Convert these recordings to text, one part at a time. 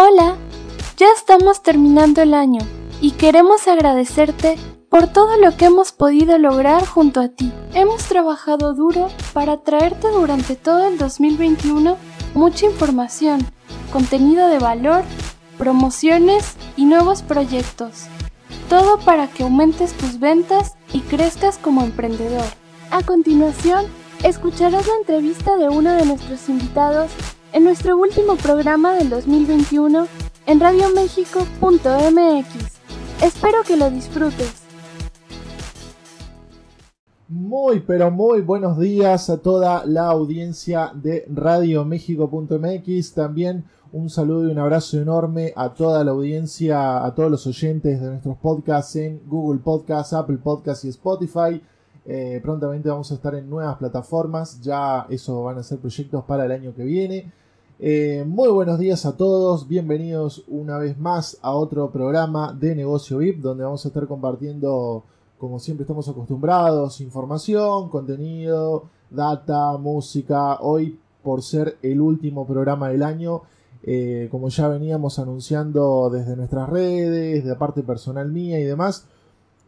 Hola, ya estamos terminando el año y queremos agradecerte por todo lo que hemos podido lograr junto a ti. Hemos trabajado duro para traerte durante todo el 2021 mucha información, contenido de valor, promociones y nuevos proyectos. Todo para que aumentes tus ventas y crezcas como emprendedor. A continuación, escucharás la entrevista de uno de nuestros invitados en nuestro último programa del 2021 en radioméxico.mx. Espero que lo disfrutes. Muy, pero muy buenos días a toda la audiencia de radioméxico.mx. También un saludo y un abrazo enorme a toda la audiencia, a todos los oyentes de nuestros podcasts en Google Podcasts, Apple Podcasts y Spotify. Eh, prontamente vamos a estar en nuevas plataformas, ya eso van a ser proyectos para el año que viene. Eh, muy buenos días a todos, bienvenidos una vez más a otro programa de Negocio VIP, donde vamos a estar compartiendo, como siempre estamos acostumbrados, información, contenido, data, música. Hoy, por ser el último programa del año, eh, como ya veníamos anunciando desde nuestras redes, de parte personal mía y demás,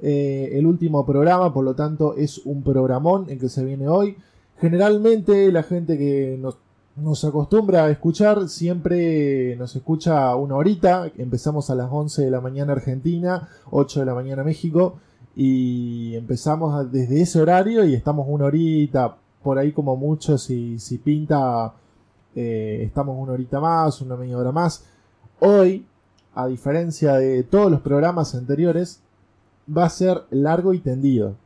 eh, el último programa, por lo tanto es un programón en que se viene hoy. Generalmente la gente que nos, nos acostumbra a escuchar siempre nos escucha una horita, empezamos a las 11 de la mañana Argentina, 8 de la mañana México y empezamos desde ese horario y estamos una horita, por ahí como mucho si, si pinta eh, estamos una horita más, una media hora más. Hoy, a diferencia de todos los programas anteriores, va a ser largo y tendido.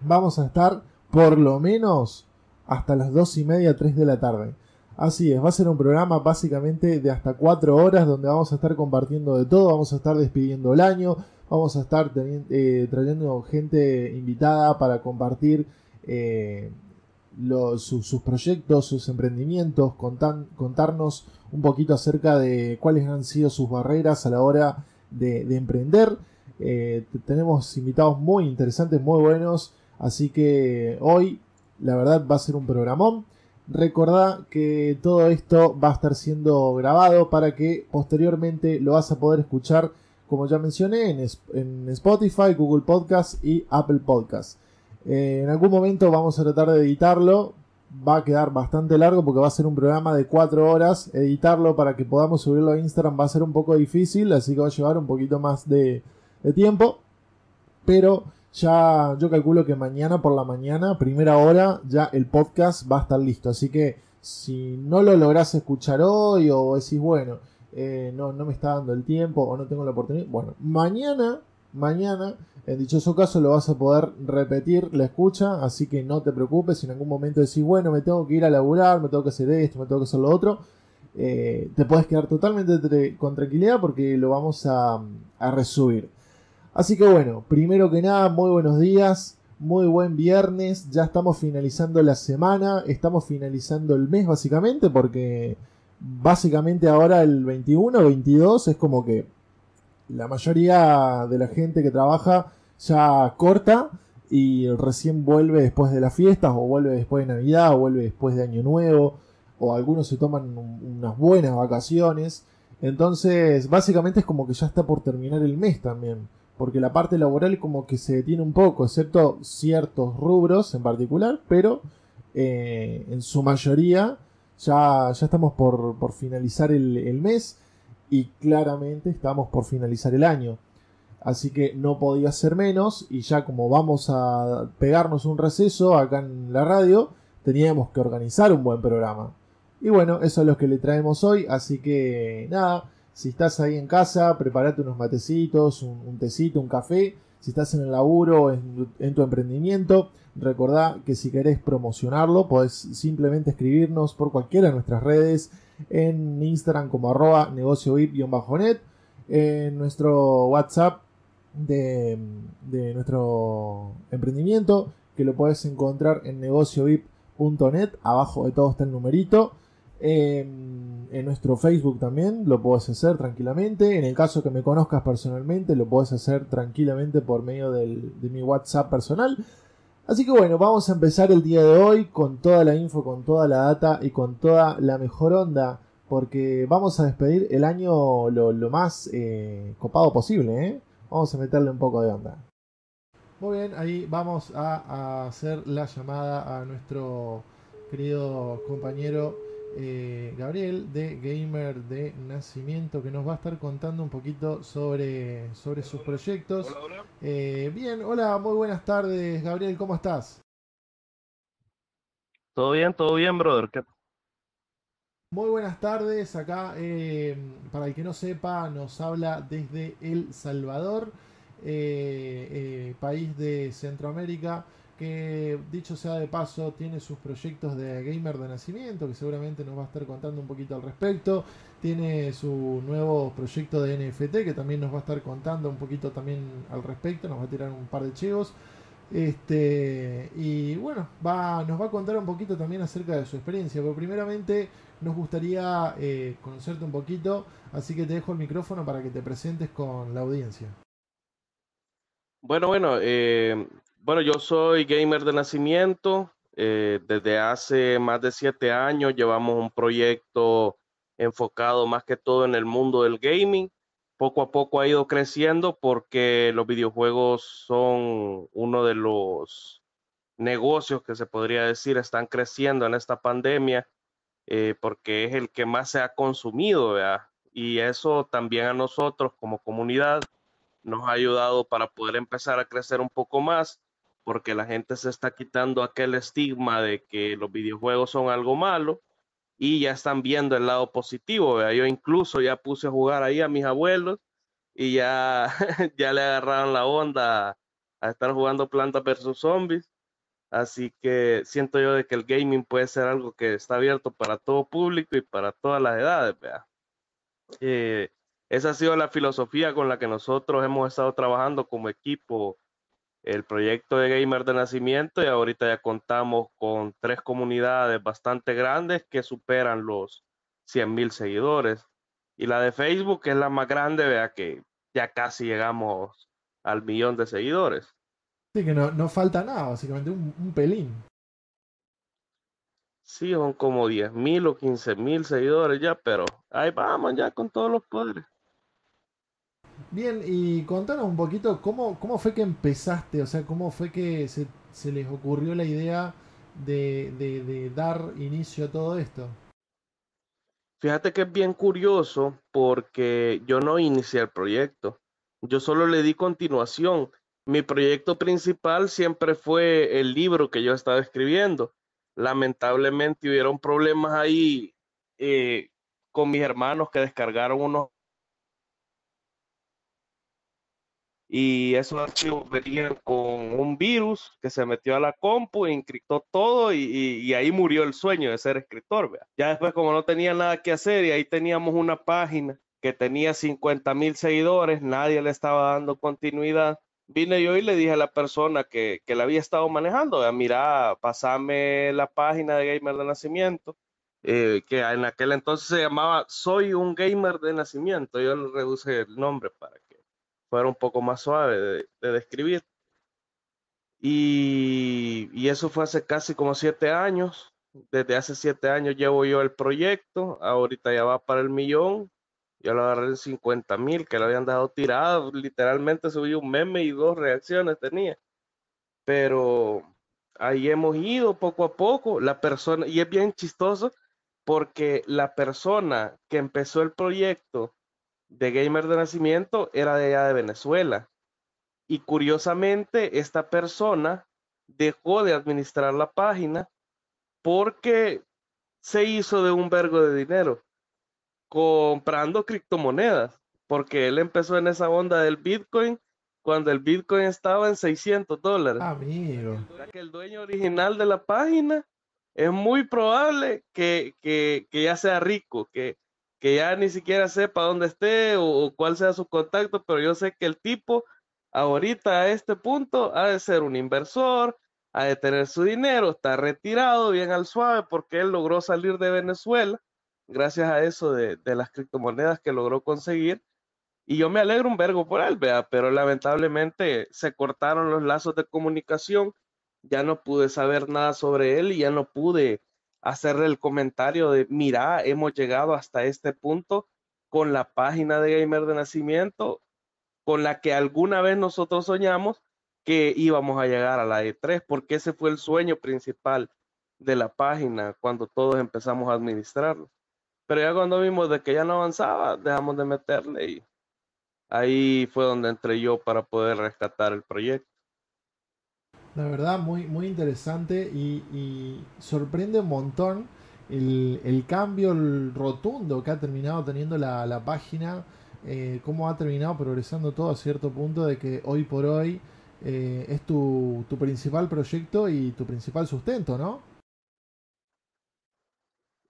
Vamos a estar por lo menos hasta las dos y media, 3 de la tarde. Así es, va a ser un programa básicamente de hasta 4 horas donde vamos a estar compartiendo de todo, vamos a estar despidiendo el año, vamos a estar eh, trayendo gente invitada para compartir eh, sus, proyectos, sus emprendimientos, contarnos un poquito acerca de cuáles han sido sus barreras a la hora de emprender eh, tenemos invitados muy interesantes, muy buenos. Así que hoy, la verdad, va a ser un programón. Recordá que todo esto va a estar siendo grabado para que posteriormente lo vas a poder escuchar, como ya mencioné, en, Spotify, Google Podcast y Apple Podcast. Eh, en algún momento vamos a tratar de editarlo. Va a quedar bastante largo porque va a ser un programa de 4 horas. Editarlo para que podamos subirlo a Instagram va a ser un poco difícil, así que va a llevar un poquito más de, de tiempo. Pero ya yo calculo que mañana por la mañana, primera hora, ya el podcast va a estar listo. Así que si no lo lográs escuchar hoy o decís, bueno, eh, no, no me está dando el tiempo o no tengo la oportunidad, bueno, mañana, mañana, en dichoso caso lo vas a poder repetir la escucha, así que no te preocupes si en algún momento decís, bueno, me tengo que ir a laburar, me tengo que hacer esto, me tengo que hacer lo otro eh, te puedes quedar totalmente con tranquilidad porque lo vamos a, a resubir. Así que bueno, primero que nada, muy buenos días, muy buen viernes, ya estamos finalizando la semana, estamos finalizando el mes básicamente porque básicamente ahora el 21, 22 es como que la mayoría de la gente que trabaja ya corta y recién vuelve después de las fiestas o vuelve después de Navidad o vuelve después de Año Nuevo o algunos se toman unas buenas vacaciones. Entonces, básicamente es como que ya está por terminar el mes también porque la parte laboral como que se detiene un poco, excepto ciertos rubros en particular, pero eh, en su mayoría ya, ya estamos por, por finalizar el, mes y claramente estamos por finalizar el año. Así que no podía ser menos y ya como vamos a pegarnos un receso acá en la radio, teníamos que organizar un buen programa. Y bueno, eso es lo que le traemos hoy, así que nada, si estás ahí en casa, prepárate unos matecitos, un, tecito, un café. Si estás en el laburo, en, en tu emprendimiento, recordá que si querés promocionarlo, podés simplemente escribirnos por cualquiera de nuestras redes, en Instagram como arroba negociovip-net, en nuestro WhatsApp de, de, nuestro emprendimiento, que lo podés encontrar en negociovip.net, abajo de todo está el numerito. En, nuestro Facebook también lo puedes hacer tranquilamente. En el caso que me conozcas personalmente, lo puedes hacer tranquilamente por medio de mi WhatsApp personal. Así que bueno, vamos a empezar el día de hoy con toda la info, con toda la data y con toda la mejor onda porque vamos a despedir el año lo, más eh, copado posible, ¿eh? Vamos a meterle un poco de onda. Muy bien, ahí vamos a, hacer la llamada a nuestro querido compañero eh, Gabriel de Gamer de Nacimiento que nos va a estar contando un poquito sobre, sobre sus proyectos. Eh, bien, hola, muy buenas tardes Gabriel, ¿cómo estás? Todo bien, todo bien, brother. Muy buenas tardes, acá eh, para el que no sepa nos habla desde El Salvador, eh, eh, país de Centroamérica que dicho sea de paso tiene sus proyectos de gamer de nacimiento que seguramente nos va a estar contando un poquito al respecto tiene su nuevo proyecto de NFT que también nos va a estar contando un poquito también al respecto nos va a tirar un par de chivos este, y bueno, va, nos va a contar un poquito también acerca de su experiencia. Pero primeramente nos gustaría eh, conocerte un poquito, así que te dejo el micrófono para que te presentes con la audiencia. Bueno, bueno, eh, bueno, yo soy gamer de nacimiento. Eh, desde hace más de siete años llevamos un proyecto enfocado más que todo en el mundo del gaming poco a poco ha ido creciendo porque los videojuegos son uno de los negocios que se podría decir están creciendo en esta pandemia eh, porque es el que más se ha consumido, Y eso también a nosotros como comunidad nos ha ayudado para poder empezar a crecer un poco más porque la gente se está quitando aquel estigma de que los videojuegos son algo malo y ya están viendo el lado positivo. Yo incluso ya puse a jugar ahí a mis abuelos y ya, ya le agarraron la onda a, estar jugando Plantas versus Zombies. Así que siento yo de que el gaming puede ser algo que está abierto para todo público y para todas las edades. Eh, esa ha sido la filosofía con la que nosotros hemos estado trabajando como equipo el proyecto de Gamer de Nacimiento y ahorita ya contamos con tres comunidades bastante grandes que superan los 100 mil seguidores. Y la de Facebook es la más grande, vea que ya casi llegamos al millón de seguidores. Sí, que no, no falta nada, básicamente un, pelín. Sí, son como 10 mil o 15 mil seguidores ya, pero ahí vamos ya con todos los poderes. Bien, y contanos un poquito cómo, cómo fue que empezaste, o sea, cómo fue que se, les ocurrió la idea de, dar inicio a todo esto. Fíjate que es bien curioso porque yo no inicié el proyecto, yo solo le di continuación. Mi proyecto principal siempre fue el libro que yo estaba escribiendo. Lamentablemente hubieron problemas ahí eh, con mis hermanos que descargaron unos y esos archivos venían con un virus que se metió a la compu, encriptó todo y, ahí murió el sueño de ser escritor. Ya después como no tenía nada que hacer y ahí teníamos una página que tenía 50 mil seguidores, nadie le estaba dando continuidad. Vine yo y le dije a la persona que, que la había estado manejando, mira, pasame la página de Gamer de Nacimiento, eh, que en aquel entonces se llamaba Soy un Gamer de Nacimiento. Yo le reduje el nombre para que fuera un poco más suave de, describir. Y, y, eso fue hace casi como siete años. Desde hace siete años llevo yo el proyecto. Ahorita ya va para el millón. Yo lo agarré en 50 mil, que lo habían dejado tirado. Literalmente subí un meme y dos reacciones tenía. Pero ahí hemos ido poco a poco. La persona, y es bien chistoso porque la persona que empezó el proyecto de gamer de nacimiento era de allá de Venezuela. Y curiosamente, esta persona dejó de administrar la página porque se hizo de un vergo de dinero comprando criptomonedas, porque él empezó en esa onda del Bitcoin cuando el Bitcoin estaba en 600 dólares. Amigo. que el dueño original de la página es muy probable que, que, que ya sea rico, que, que ya ni siquiera sepa dónde esté o, cuál sea su contacto, pero yo sé que el tipo ahorita a este punto ha de ser un inversor, ha de tener su dinero, está retirado bien al suave porque él logró salir de Venezuela gracias a eso de, de las criptomonedas que logró conseguir. Y yo me alegro un vergo por él, vea, pero lamentablemente se cortaron los lazos de comunicación, ya no pude saber nada sobre él y ya no pude hacerle el comentario de, mira, hemos llegado hasta este punto con la página de Gamer de Nacimiento, con la que alguna vez nosotros soñamos que íbamos a llegar a la E3, porque ese fue el sueño principal de la página cuando todos empezamos a administrarlo. Pero ya cuando vimos de que ya no avanzaba, dejamos de meterle y ahí fue donde entré yo para poder rescatar el proyecto. La verdad, muy, muy interesante y, sorprende un montón el, cambio rotundo que ha terminado teniendo la, página, eh, cómo ha terminado progresando todo a cierto punto de que hoy por hoy eh, es tu, tu principal proyecto y tu principal sustento, ¿no?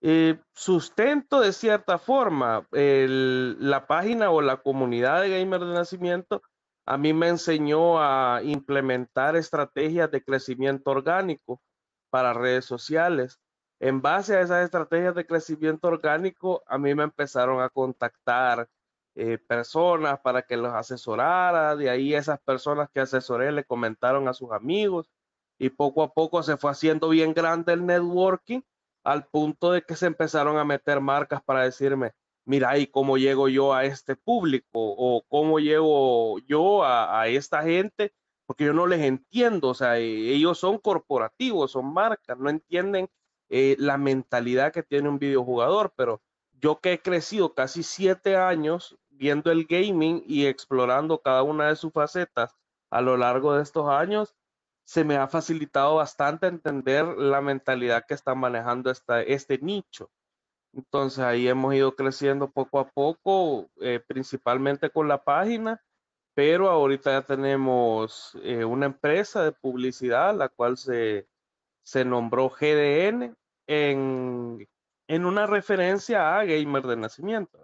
Eh, sustento de cierta forma. la página o la comunidad de gamer de nacimiento a mí me enseñó a implementar estrategias de crecimiento orgánico para redes sociales. En base a esas estrategias de crecimiento orgánico, a mí me empezaron a contactar eh, personas para que los asesorara. De ahí esas personas que asesoré le comentaron a sus amigos y poco a poco se fue haciendo bien grande el networking al punto de que se empezaron a meter marcas para decirme, mira, ¿y cómo llego yo a este público? ¿O cómo llego yo a, esta gente? Porque yo no les entiendo, o sea, e, ellos son corporativos, son marcas, no entienden eh, la mentalidad que tiene un videojugador, pero yo que he crecido casi siete años viendo el gaming y explorando cada una de sus facetas a lo largo de estos años, se me ha facilitado bastante entender la mentalidad que está manejando esta, este nicho. Entonces ahí hemos ido creciendo poco a poco, eh, principalmente con la página, pero ahorita ya tenemos eh, una empresa de publicidad, la cual se, se nombró GDN en, en, una referencia a Gamer de Nacimiento.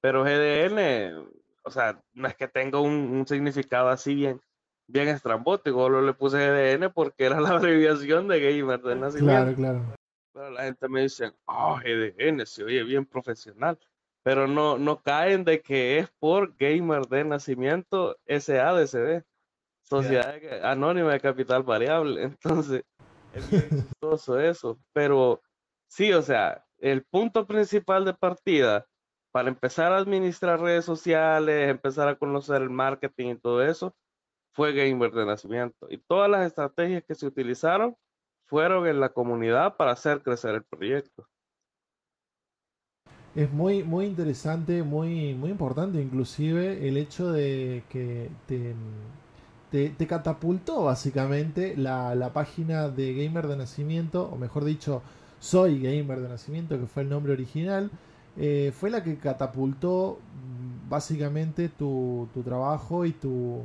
Pero GDN, o sea, no es que tenga un, un significado así bien, bien estrambótico, lo le puse GDN porque era la abreviación de gamer de nacimiento. Claro, claro. Pero la gente me dice, oh, GDN, se oye bien profesional. Pero no, no caen de que es por gamer de nacimiento SADCB, Sociedad Anónima de Capital Variable. Entonces, es bien eso. Pero sí, o sea, el punto principal de partida para empezar a administrar redes sociales, empezar a conocer el marketing y todo eso, fue Gamer de nacimiento. Y todas las estrategias que se utilizaron fueron en la comunidad para hacer crecer el proyecto. Es muy, muy interesante, muy, muy importante inclusive el hecho de que te, catapultó básicamente la, la, página de Gamer de Nacimiento, o mejor dicho, Soy Gamer de Nacimiento, que fue el nombre original, eh, fue la que catapultó mm, básicamente tu, tu trabajo y tu,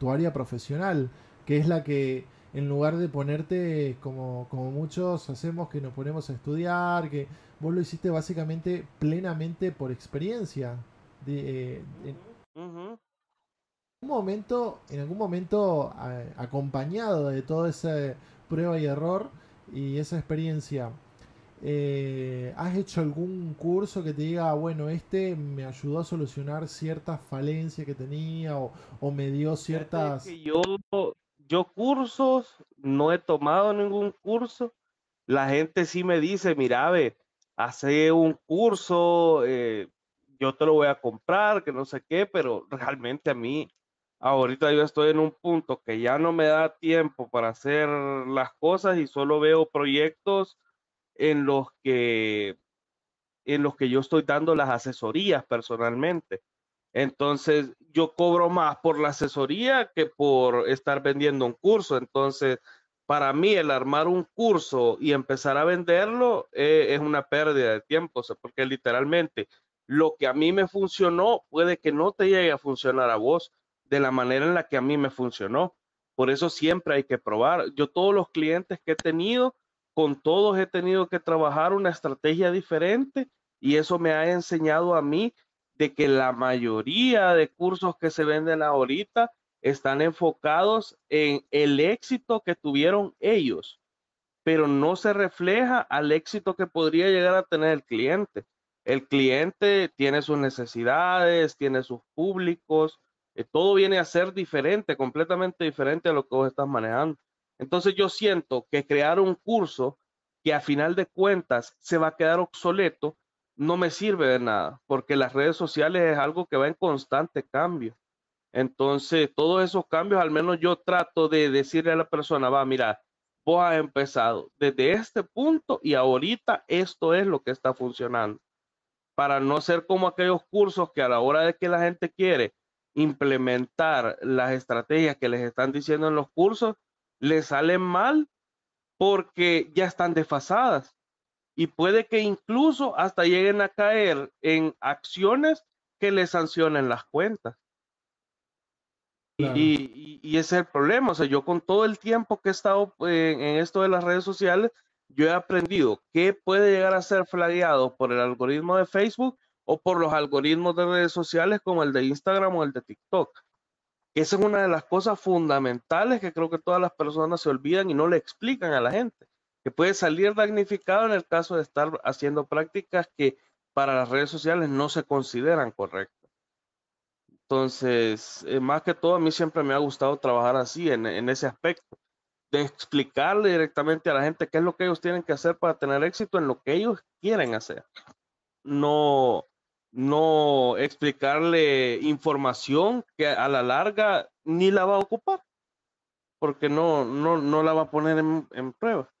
tu área profesional, que es la que en lugar de ponerte como, como muchos hacemos que nos ponemos a estudiar, que vos lo hiciste básicamente plenamente por experiencia. De, eh, en, un momento, en algún momento acompañado de toda esa prueba y error y esa experiencia, eh, ¿has hecho algún curso que te diga, bueno, este me ayudó a solucionar ciertas falencias que tenía o, o me dio ciertas... yo, yo cursos, no he tomado ningún curso. La gente sí me dice, mira, ve, hace un curso, eh, yo te lo voy a comprar, que no sé qué, pero realmente a mí, ahorita yo estoy en un punto que ya no me da tiempo para hacer las cosas y solo veo proyectos en los que en los que yo estoy dando las asesorías personalmente. Entonces, yo cobro más por la asesoría que por estar vendiendo un curso. Entonces, para mí, el armar un curso y empezar a venderlo eh, es una pérdida de tiempo, porque literalmente lo que a mí me funcionó puede que no te llegue a funcionar a vos de la manera en la que a mí me funcionó. Por eso siempre hay que probar. Yo todos los clientes que he tenido, con todos he tenido que trabajar una estrategia diferente y eso me ha enseñado a mí de que la mayoría de cursos que se venden ahorita están enfocados en el éxito que tuvieron ellos, pero no se refleja al éxito que podría llegar a tener el cliente. El cliente tiene sus necesidades, tiene sus públicos, eh, todo viene a ser diferente, completamente diferente a lo que vos estás manejando. Entonces yo siento que crear un curso que a final de cuentas se va a quedar obsoleto, no me sirve de nada, porque las redes sociales es algo que va en constante cambio. Entonces, todos esos cambios, al menos yo trato de decirle a la persona, va, mira, vos has empezado desde este punto y ahorita esto es lo que está funcionando. Para no ser como aquellos cursos que a la hora de que la gente quiere implementar las estrategias que les están diciendo en los cursos, les salen mal porque ya están desfasadas y puede que incluso hasta lleguen a caer en acciones que les sancionen las cuentas. Y, ese es el problema. O sea, yo con todo el tiempo que he estado eh, en, esto de las redes sociales, yo he aprendido qué puede llegar a ser flagueado por el algoritmo de Facebook o por los algoritmos de redes sociales como el de Instagram o el de TikTok. Esa es una de las cosas fundamentales que creo que todas las personas se olvidan y no le explican a la gente, que puede salir damnificado en el caso de estar haciendo prácticas que para las redes sociales no se consideran correctas. Entonces, eh, más que todo, a mí siempre me ha gustado trabajar así, en, ese aspecto, de explicarle directamente a la gente qué es lo que ellos tienen que hacer para tener éxito en lo que ellos quieren hacer. No, no explicarle información que a la larga ni la va a ocupar, porque no, no, no la va a poner en, prueba.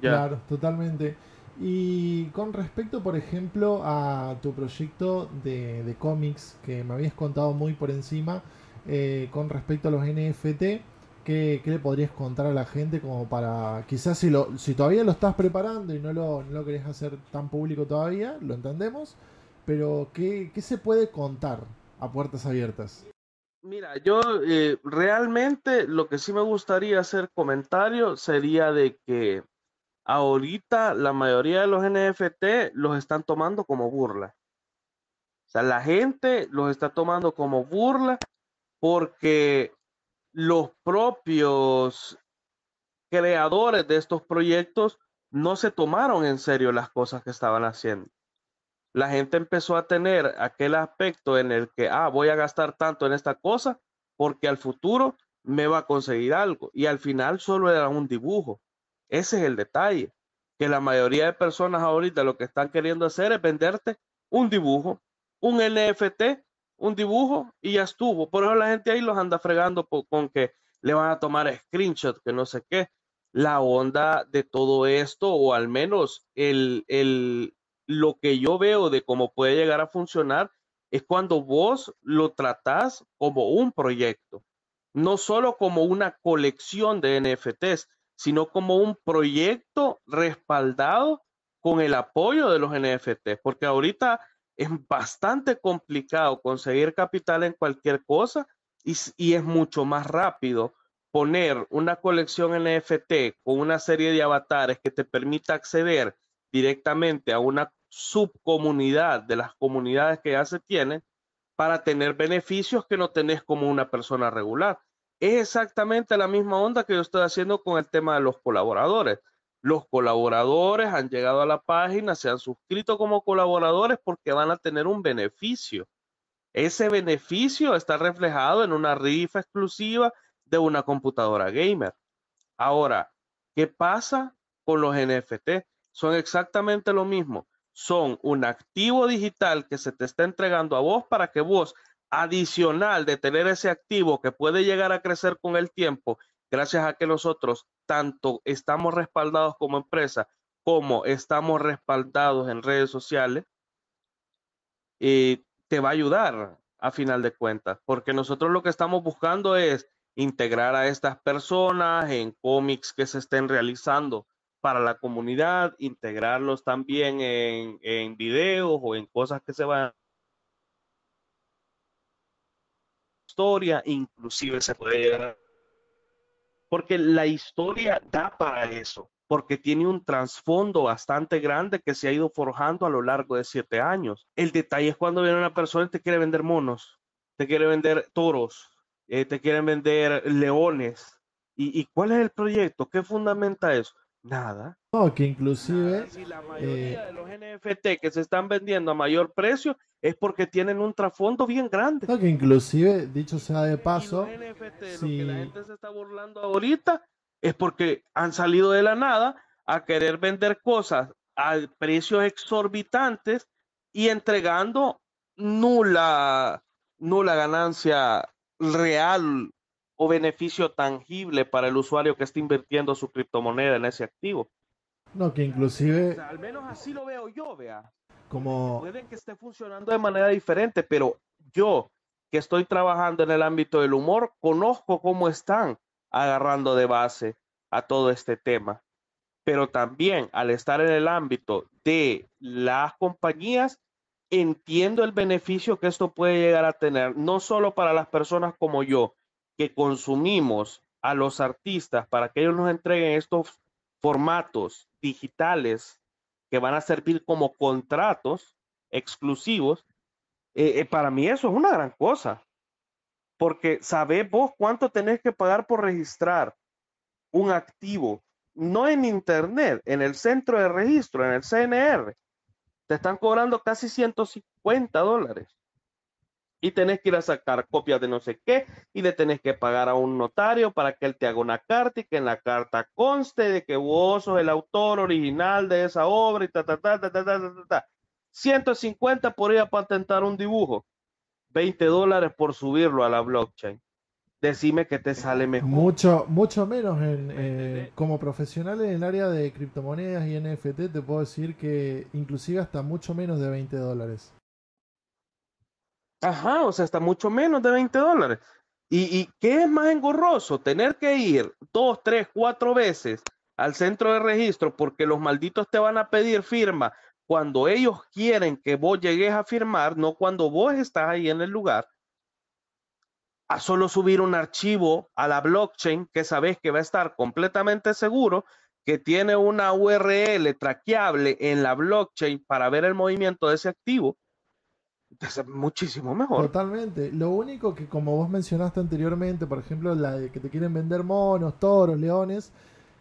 Claro, totalmente. Y con respecto, por ejemplo, a tu proyecto de, cómics que me habías contado muy por encima, eh, con respecto a los NFT, ¿qué, le podrías contar a la gente como para, quizás si, lo, si todavía lo estás preparando y no lo, no lo querés hacer tan público todavía, lo entendemos, pero ¿qué, se puede contar a puertas abiertas? Mira, yo eh, realmente lo que sí me gustaría hacer comentario sería de que ahorita la mayoría de los NFT los están tomando como burla. O sea, la gente los está tomando como burla porque los propios creadores de estos proyectos no se tomaron en serio las cosas que estaban haciendo. La gente empezó a tener aquel aspecto en el que, ah, voy a gastar tanto en esta cosa porque al futuro me va a conseguir algo. Y al final solo era un dibujo. Ese es el detalle, que la mayoría de personas ahorita lo que están queriendo hacer es venderte un dibujo, un NFT, un dibujo y ya estuvo. Por eso la gente ahí los anda fregando con que le van a tomar screenshot, que no sé qué. La onda de todo esto, o al menos el, el, lo que yo veo de cómo puede llegar a funcionar, es cuando vos lo tratás como un proyecto, no solo como una colección de NFTs, sino como un proyecto respaldado con el apoyo de los NFT, porque ahorita es bastante complicado conseguir capital en cualquier cosa y, y, es mucho más rápido poner una colección NFT con una serie de avatares que te permita acceder directamente a una subcomunidad de las comunidades que ya se tienen para tener beneficios que no tenés como una persona regular. Es exactamente la misma onda que yo estoy haciendo con el tema de los colaboradores. Los colaboradores han llegado a la página, se han suscrito como colaboradores porque van a tener un beneficio. Ese beneficio está reflejado en una rifa exclusiva de una computadora gamer. Ahora, ¿qué pasa con los NFT? Son exactamente lo mismo. Son un activo digital que se te está entregando a vos para que vos adicional de tener ese activo que puede llegar a crecer con el tiempo, gracias a que nosotros tanto estamos respaldados como empresa como estamos respaldados en redes sociales, eh, te va a ayudar a final de cuentas, porque nosotros lo que estamos buscando es integrar a estas personas en cómics que se estén realizando para la comunidad, integrarlos también en, en videos o en cosas que se van historia, inclusive se puede llegar porque la historia da para eso, porque tiene un trasfondo bastante grande que se ha ido forjando a lo largo de siete años. El detalle es cuando viene una persona y te quiere vender monos, te quiere vender toros, eh, te quieren vender leones. ¿Y, cuál es el proyecto? ¿Qué fundamenta eso? Nada. No, que inclusive... Si la mayoría eh, de los NFT que se están vendiendo a mayor precio es porque tienen un trasfondo bien grande. No, que inclusive, dicho sea de paso... Y los NFT, lo que la gente se está burlando ahorita es porque han salido de la nada a querer vender cosas a precios exorbitantes y entregando nula, nula ganancia real o beneficio tangible para el usuario que está invirtiendo su criptomoneda en ese activo. No, que inclusive... al menos así lo veo yo, vea. Como... Pueden que esté funcionando de manera diferente, pero yo que estoy trabajando en el ámbito del humor, conozco cómo están agarrando de base a todo este tema. Pero también al estar en el ámbito de las compañías, entiendo el beneficio que esto puede llegar a tener, no solo para las personas como yo, que consumimos a los artistas para que ellos nos entreguen estos formatos digitales que van a servir como contratos exclusivos, eh, eh, para mí eso es una gran cosa. Porque sabés vos cuánto tenés que pagar por registrar un activo, no en Internet, en el centro de registro, en el CNR. Te están cobrando casi 150 dólares. Y tenés que ir a sacar copias de no sé qué y le tenés que pagar a un notario para que él te haga una carta y que en la carta conste de que vos sos el autor original de esa obra y ta, ta, ta, ta, ta, ta, ta, ta. 150 por ir a patentar un dibujo. 20 dólares por subirlo a la blockchain. Decime que te sale mejor. Mucho, mucho menos en, eh, como profesional en el área de criptomonedas y NFT te puedo decir que inclusive hasta mucho menos de 20 dólares. Ajá, o sea, hasta mucho menos de 20 dólares. ¿Y, ¿Y qué es más engorroso? Tener que ir dos, tres, cuatro veces al centro de registro porque los malditos te van a pedir firma cuando ellos quieren que vos llegues a firmar, no cuando vos estás ahí en el lugar, a solo subir un archivo a la blockchain que sabes que va a estar completamente seguro, que tiene una URL traqueable en la blockchain para ver el movimiento de ese activo. Muchísimo mejor. Totalmente. Lo único que, como vos mencionaste anteriormente, por ejemplo, la de que te quieren vender monos, toros, leones,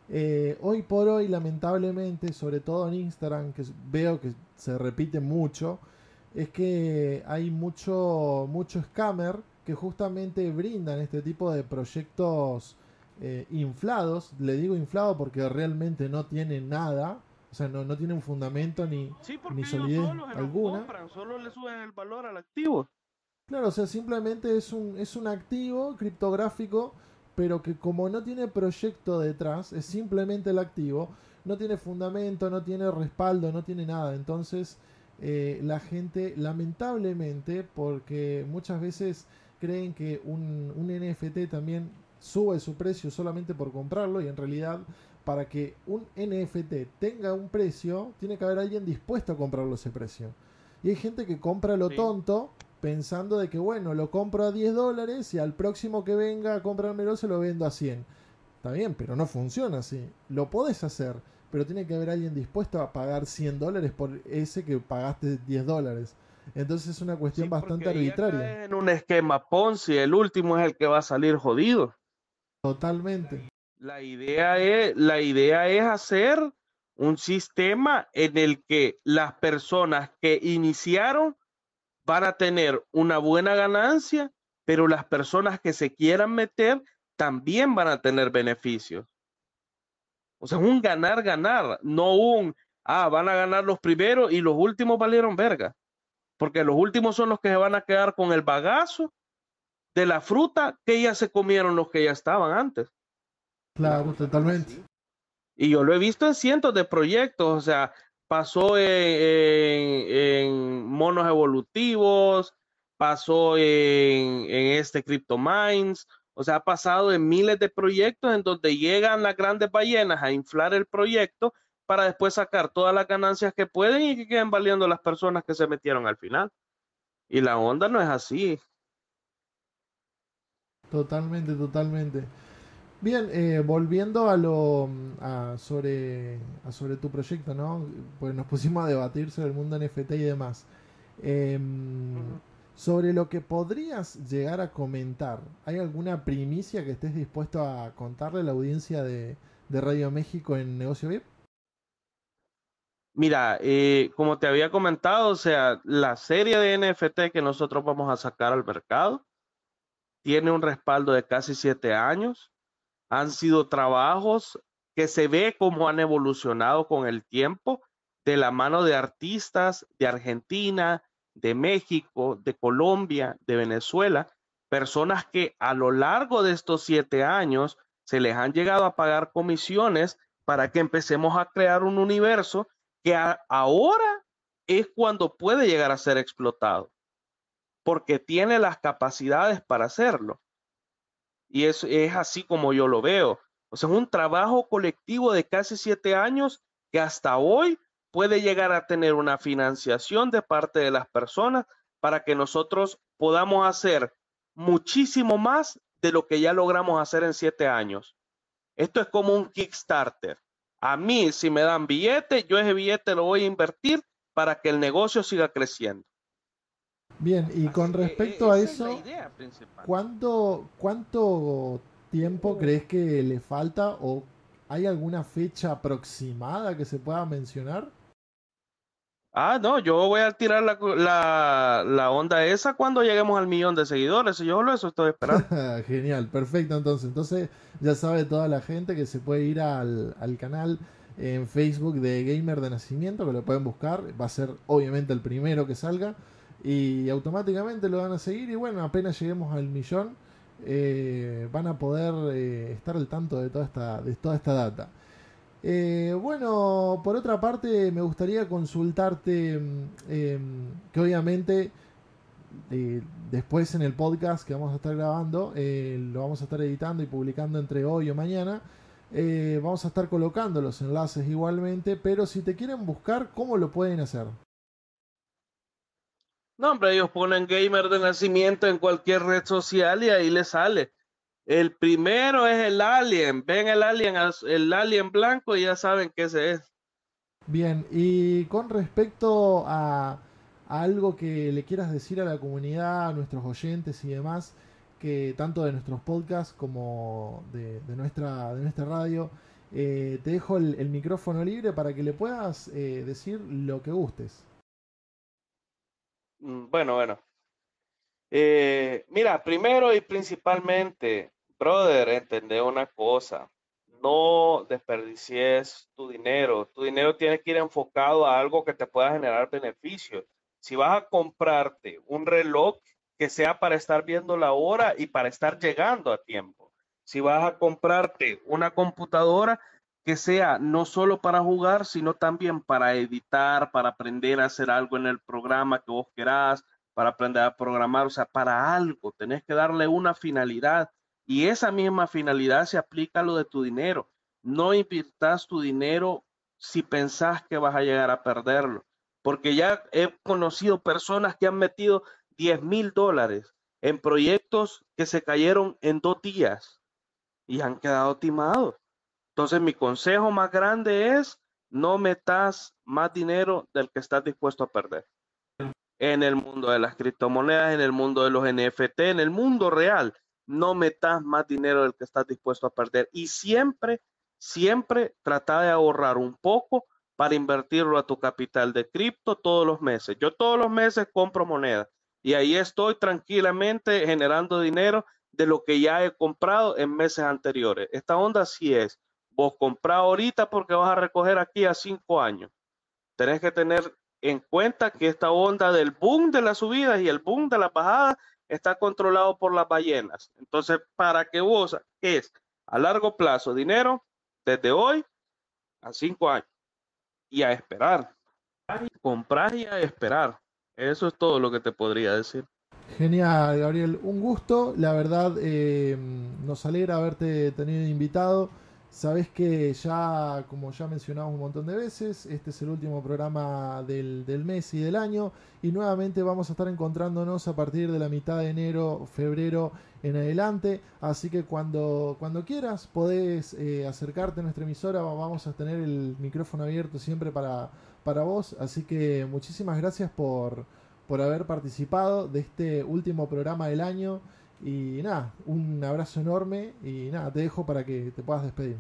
eh, hoy por hoy, lamentablemente, sobre todo en Instagram, que veo que se repite mucho, es que hay mucho, mucho scammer que justamente brindan este tipo de proyectos eh, inflados. Le digo inflado porque realmente no tienen nada. O sea, no, no tiene un fundamento ni, ni solidez alguna. solo le suben el valor al activo. Claro, o sea, simplemente es un, es un activo criptográfico pero que como no tiene proyecto detrás, es simplemente el activo, no tiene fundamento, no tiene respaldo, no tiene nada. Entonces eh, la gente, lamentablemente, porque muchas veces creen que un, un NFT también sube su precio solamente por comprarlo y en realidad para que un NFT tenga un precio, tiene que haber alguien dispuesto a comprarlo ese precio. Y hay gente que compra lo tonto pensando de que, bueno, lo compro a 10 dólares y al próximo que venga a comprármelo se lo vendo a 100. Está bien, pero no funciona así. Lo podés hacer, pero tiene que haber alguien dispuesto a pagar 100 dólares por ese que pagaste 10 dólares. Entonces es una cuestión bastante arbitraria. En un esquema Ponzi, el último es el que va a salir jodido. Totalmente. La idea es, la idea es hacer un sistema en el que las personas que iniciaron van a tener una buena ganancia, pero las personas que se quieran meter también van a tener beneficios. O sea, un ganar, ganar, no un, ah, van a ganar los primeros y los últimos valieron verga. Porque los últimos son los que se van a quedar con el bagazo de la fruta que ya se comieron los que ya estaban antes. Claro, totalmente. Y yo lo he visto en cientos de proyectos, o sea, pasó en, monos evolutivos, pasó en, este CryptoMines, o sea, ha pasado en miles de proyectos en donde llegan las grandes ballenas a inflar el proyecto para después sacar todas las ganancias que pueden y que queden valiendo las personas que se metieron al final. Y la onda no es así. Totalmente, totalmente. Bien, eh, volviendo a lo sobre, sobre tu proyecto, ¿no? Pues nos pusimos a debatir sobre el mundo NFT y demás. Em, sobre lo que podrías llegar a comentar, ¿hay alguna primicia que estés dispuesto a contarle a la audiencia de, Radio México en Negocio VIP? Mira, eh, como te había comentado, o sea, la serie de NFT que nosotros vamos a sacar al mercado tiene un respaldo de casi siete años han sido trabajos que se ve cómo han evolucionado con el tiempo de la mano de artistas de Argentina, de México, de Colombia, de Venezuela, personas que a lo largo de estos siete años se les han llegado a pagar comisiones para que empecemos a crear un universo que ahora es cuando puede llegar a ser explotado, porque tiene las capacidades para hacerlo. Y eso es así como yo lo veo. O sea, es un trabajo colectivo de casi siete años que hasta hoy puede llegar a tener una financiación de parte de las personas para que nosotros podamos hacer muchísimo más de lo que ya logramos hacer en siete años. Esto es como un Kickstarter. A mí, si me dan billete, yo ese billete lo voy a invertir para que el negocio siga creciendo. Bien, y con respecto a eso, ¿cuánto, ¿cuánto tiempo crees que le falta o hay alguna fecha aproximada que se pueda mencionar? Ah, no, yo voy a tirar la, la, onda esa cuando lleguemos al millón de seguidores. Yo lo eso estoy esperando. Genial, perfecto. Entonces, entonces ya sabe toda la gente que se puede ir al, al canal en Facebook de Gamer de Nacimiento, que lo pueden buscar. Va a ser obviamente el primero que salga. Y automáticamente lo van a seguir. Y bueno, apenas lleguemos al millón, eh, van a poder eh, estar al tanto de toda esta, de toda esta data. Eh, bueno, por otra parte, me gustaría consultarte mm, em, que obviamente después en el podcast que vamos a estar grabando, lo vamos a estar editando y publicando entre hoy o mañana. vamos a estar colocando los enlaces igualmente, pero si te quieren buscar, ¿cómo lo pueden hacer? No, hombre, ellos ponen gamer de nacimiento en cualquier red social y ahí les sale. El primero es el alien. Ven el alien, el alien blanco y ya saben que ese es. Bien, y con respecto a, algo que le quieras decir a la comunidad, a nuestros oyentes y demás, que tanto de nuestros podcasts como de, nuestra, de nuestra radio, eh, te dejo el, micrófono libre para que le puedas eh, decir lo que gustes. Mm, bueno, bueno. Eh, mira, primero y principalmente, brother, entender una cosa. No desperdicies tu dinero. Tu dinero tiene que ir enfocado a algo que te pueda generar beneficios. Si vas a comprarte un reloj que sea para estar viendo la hora y para estar llegando a tiempo. Si vas a comprarte una computadora que sea no solo para jugar, sino también para editar, para aprender a hacer algo en el programa que vos querás, para aprender a programar, o sea, para algo. Tenés que darle una finalidad y esa misma finalidad se aplica a lo de tu dinero. No inviertas tu dinero si pensás que vas a llegar a perderlo. Porque ya he conocido personas que han metido 10 mil dólares en proyectos que se cayeron en dos días y han quedado timados. Entonces mi consejo más grande es no metas más dinero del que estás dispuesto a perder. En el mundo de las criptomonedas, en el mundo de los NFT, en el mundo real no metas más dinero del que estás dispuesto a perder. Y siempre, siempre trata de ahorrar un poco para invertirlo a tu capital de cripto todos los meses. Yo todos los meses compro moneda y ahí estoy tranquilamente generando dinero de lo que ya he comprado en meses anteriores. Esta onda sí es. Vos comprás ahorita porque vas a recoger aquí a cinco años. Tenés que tener en cuenta que esta onda del boom de las subidas y el boom de las bajadas está controlado por las ballenas. Entonces, para que vos es a largo plazo dinero desde hoy a cinco años y a esperar. Comprar y a esperar. Eso es todo lo que te podría decir. Genial, Gabriel. Un gusto. La verdad, eh, nos alegra haberte tenido invitado. Sabes que ya, como ya mencionamos un montón de veces, este es el último programa del, del, mes y del año y nuevamente vamos a estar encontrándonos a partir de la mitad de enero, febrero en adelante. Así que cuando, cuando quieras podés eh, acercarte a nuestra emisora, vamos a tener el micrófono abierto siempre para, para vos. Así que muchísimas gracias por, por haber participado de este último programa del año. Y nada, un abrazo enorme y nada, te dejo para que te puedas despedir.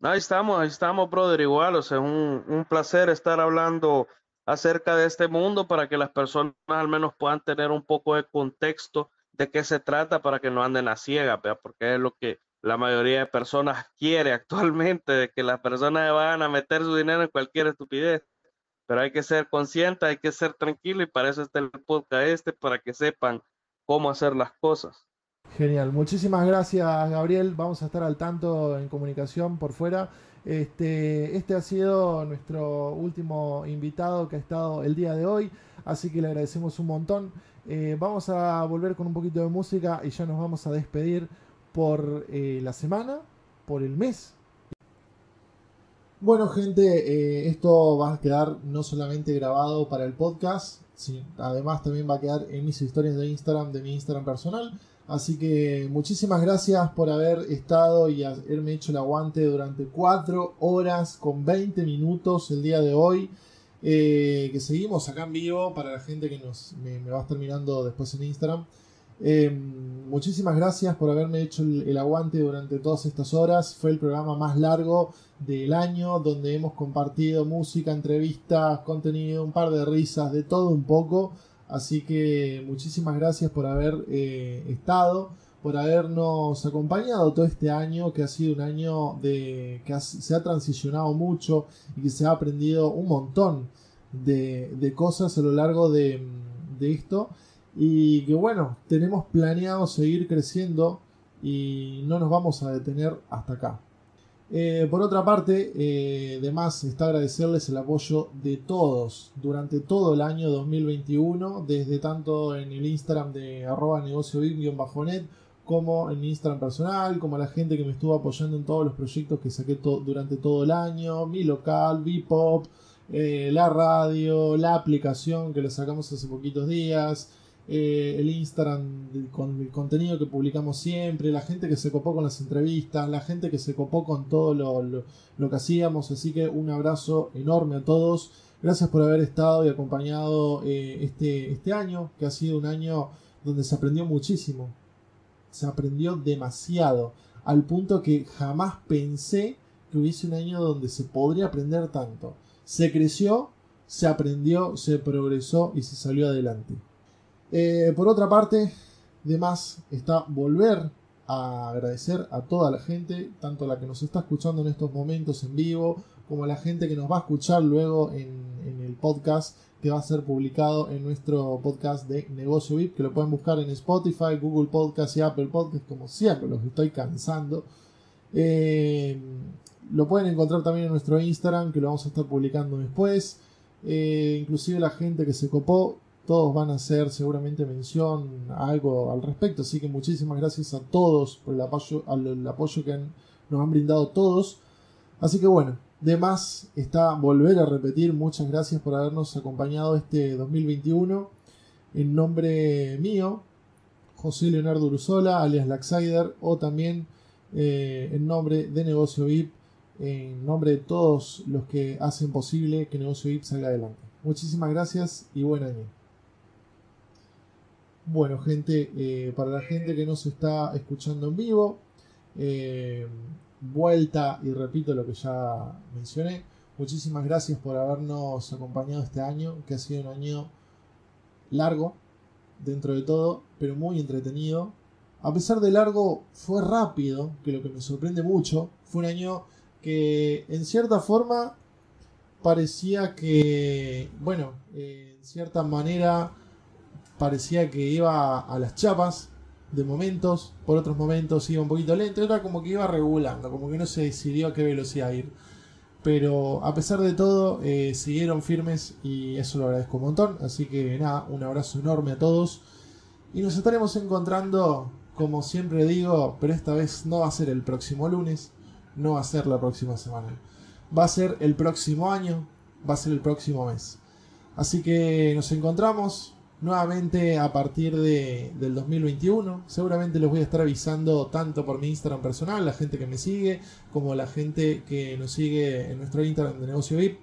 Ahí estamos, ahí estamos, brother, igual, o sea, un, un placer estar hablando acerca de este mundo para que las personas al menos puedan tener un poco de contexto de qué se trata para que no anden a ciegas, porque es lo que la mayoría de personas quiere actualmente, de que las personas van a meter su dinero en cualquier estupidez. Pero hay que ser consciente, hay que ser tranquilo y para eso está el podcast este, para que sepan cómo hacer las cosas. Genial, muchísimas gracias Gabriel, vamos a estar al tanto en comunicación por fuera. Este, este ha sido nuestro último invitado que ha estado el día de hoy, así que le agradecemos un montón. Eh, vamos a volver con un poquito de música y ya nos vamos a despedir por eh, la semana, por el mes. Bueno gente, eh, esto va a quedar no solamente grabado para el podcast, sino además también va a quedar en mis historias de Instagram, de mi Instagram personal. Así que muchísimas gracias por haber estado y haberme hecho el aguante durante 4 horas con 20 minutos el día de hoy. Eh, que seguimos acá en vivo para la gente que nos, me, va a estar mirando después en Instagram. Em, muchísimas gracias por haberme hecho el, aguante durante todas estas horas. Fue el programa más largo del año donde hemos compartido música, entrevistas, contenido, un par de risas, de todo un poco. Así que muchísimas gracias por haber eh, estado, por habernos acompañado todo este año, que ha sido un año de que se ha transicionado mucho y que se ha aprendido un montón de, cosas a lo largo de esto y que bueno, tenemos planeado seguir creciendo y no nos vamos a detener hasta acá. Eh, por otra parte, eh, además está agradecerles el apoyo de todos durante todo el año 2021, desde tanto en el Instagram de arroba negocio net como en mi Instagram personal, como la gente que me estuvo apoyando en todos los proyectos que saqué durante todo el año, mi local, Bipop, eh, la radio, la aplicación que le sacamos hace poquitos días, eh, el Instagram con el contenido que publicamos siempre, la gente que se copó con las entrevistas, la gente que se copó con todo lo, que hacíamos. Así que un abrazo enorme a todos. Gracias por haber estado y acompañado eh, este, este año, que ha sido un año donde se aprendió muchísimo. Se aprendió demasiado, al punto que jamás pensé que hubiese un año donde se podría aprender tanto. Se creció, se aprendió, se progresó y se salió adelante. Eh, por otra parte, de más está volver a agradecer a toda la gente, tanto la que nos está escuchando en estos momentos en vivo, como la gente que nos va a escuchar luego en, el podcast que va a ser publicado en nuestro podcast de Negocio VIP, que lo pueden buscar en Spotify, Google Podcast y Apple Podcast, como siempre, los estoy cansando. Eh, lo pueden encontrar también en nuestro Instagram, que lo vamos a estar publicando después. Eh, inclusive la gente que se copó todos van a hacer seguramente mención a algo al respecto. Así que muchísimas gracias a todos por el apoyo, el apoyo que nos han brindado todos. Así que bueno, de más está volver a repetir. Muchas gracias por habernos acompañado este 2021. En nombre mío, José Leonardo Uruzola, alias Laxider, o también eh, en nombre de Negocio VIP, en nombre de todos los que hacen posible que Negocio VIP salga adelante. Muchísimas gracias y buen año. Bueno, gente, eh, para la gente que no se está escuchando en vivo, eh, vuelta y repito lo que ya mencioné. Muchísimas gracias por habernos acompañado este año, que ha sido un año largo dentro de todo, pero muy entretenido. A pesar de largo, fue rápido, que lo que me sorprende mucho. Fue un año que en cierta forma parecía que, bueno, en cierta manera parecía que iba a las chapas de momentos, por otros momentos iba un poquito lento, era como que iba regulando, como que no se decidió a qué velocidad ir. Pero a pesar de todo, eh, siguieron firmes y eso lo agradezco un montón. Así que nada, un abrazo enorme a todos. Y nos estaremos encontrando, como siempre digo, pero esta vez no va a ser el próximo lunes, no va a ser la próxima semana. Va a ser el próximo año, va a ser el próximo mes. Así que nos encontramos nuevamente a partir de, del 2021. Seguramente les voy a estar avisando tanto por mi Instagram personal, la gente que me sigue, como la gente que nos sigue en nuestro Instagram de negocio VIP.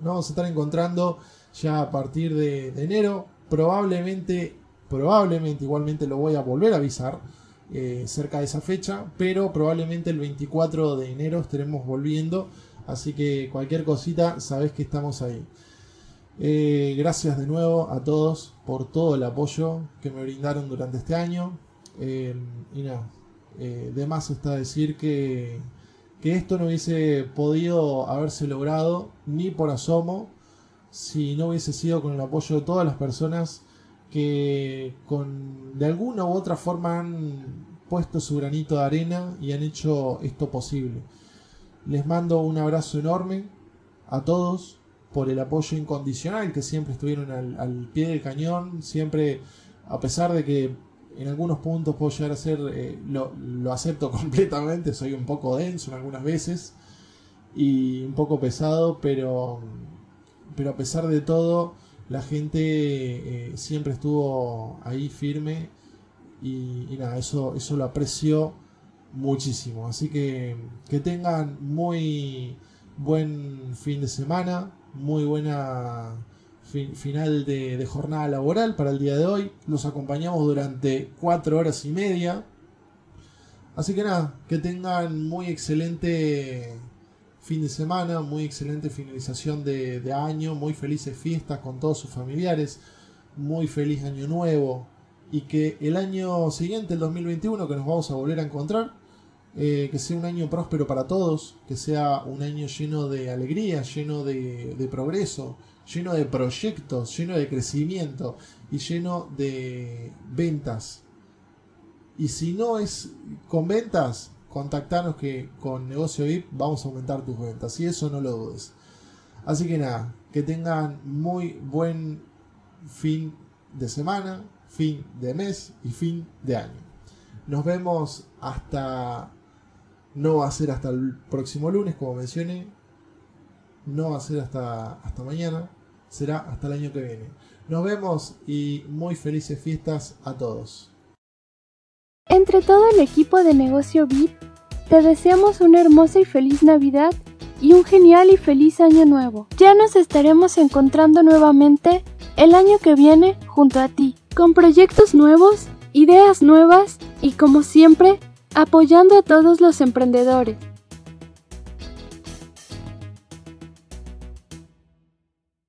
Nos vamos a estar encontrando ya a partir de, enero. Probablemente, probablemente igualmente lo voy a volver a avisar. Eh, cerca de esa fecha, pero probablemente el 24 de enero estaremos volviendo, así que cualquier cosita sabes que estamos ahí. Eh, gracias de nuevo a todos por todo el apoyo que me brindaron durante este año. Eh, y nada, eh, de más está decir que, que esto no hubiese podido haberse logrado ni por asomo si no hubiese sido con el apoyo de todas las personas que con de alguna u otra forma han puesto su granito de arena y han hecho esto posible. Les mando un abrazo enorme a todos por el apoyo incondicional que siempre estuvieron al, pie del cañón, siempre, a pesar de que en algunos puntos puedo llegar a ser, eh, lo, acepto completamente, soy un poco denso en algunas veces y un poco pesado, pero, pero a pesar de todo, la gente eh, siempre estuvo ahí firme y, nada, eso, eso lo aprecio muchísimo. Así que que tengan muy buen fin de semana, muy buena final de, jornada laboral para el día de hoy. Los acompañamos durante cuatro horas y media. Así que nada, que tengan muy excelente fin de semana, muy excelente finalización de, de año, muy felices fiestas con todos sus familiares, muy feliz año nuevo y que el año siguiente, el 2021, que nos vamos a volver a encontrar, eh, que sea un año próspero para todos, que sea un año lleno de alegría, lleno de, progreso, lleno de proyectos, lleno de crecimiento y lleno de ventas. Y si no es con ventas, contactanos que con Negocio VIP vamos a aumentar tus ventas. Y eso no lo dudes. Así que nada, que tengan muy buen fin de semana, fin de mes y fin de año. Nos vemos hasta no va a ser hasta el próximo lunes, como mencioné. No va a ser hasta, hasta mañana. Será hasta el año que viene. Nos vemos y muy felices fiestas a todos. Entre todo el equipo de negocio VIP, te deseamos una hermosa y feliz Navidad y un genial y feliz año nuevo. Ya nos estaremos encontrando nuevamente el año que viene junto a ti, con proyectos nuevos, ideas nuevas y como siempre, apoyando a todos los emprendedores.